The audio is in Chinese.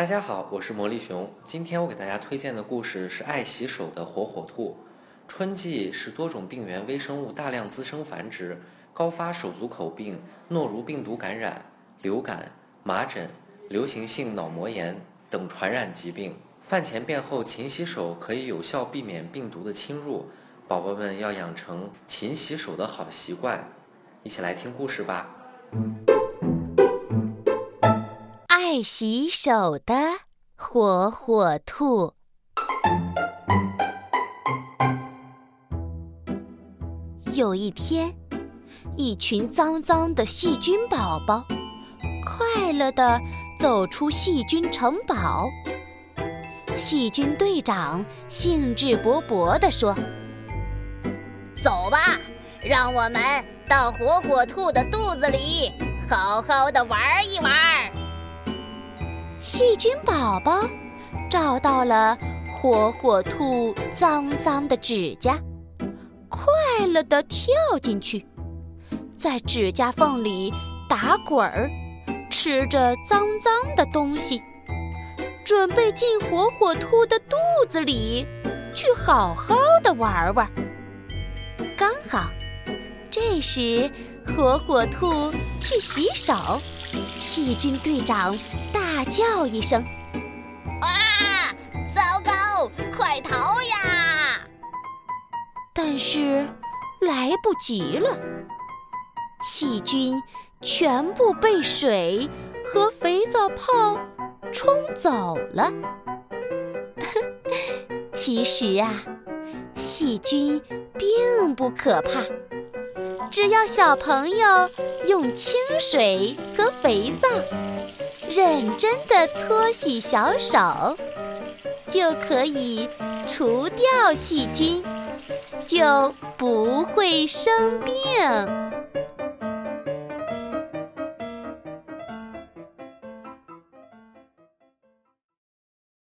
大家好，我是魔力熊。今天我给大家推荐的故事是爱洗手的火火兔。春季是多种病原微生物大量滋生繁殖，高发手足口病、诺如病毒感染、流感、麻疹、流行性脑膜炎等传染疾病。饭前便后勤洗手可以有效避免病毒的侵入，宝宝们要养成勤洗手的好习惯。一起来听故事吧。洗手的火火兔。有一天，一群脏脏的细菌宝宝快乐地走出细菌城堡。细菌队长兴致勃勃地说：“走吧，让我们到火火兔的肚子里好好的玩一玩。”细菌宝宝找到了火火兔脏脏的指甲，快乐地跳进去，在指甲缝里打滚儿，吃着脏脏的东西。准备进火火兔的肚子里，去好好的玩玩。刚好，这时火火兔去洗手，细菌队长大叫一声：“啊！糟糕，快逃呀！”但是来不及了，细菌全部被水和肥皂泡。冲走了。其实啊，细菌并不可怕，只要小朋友用清水和肥皂认真的搓洗小手，就可以除掉细菌，就不会生病。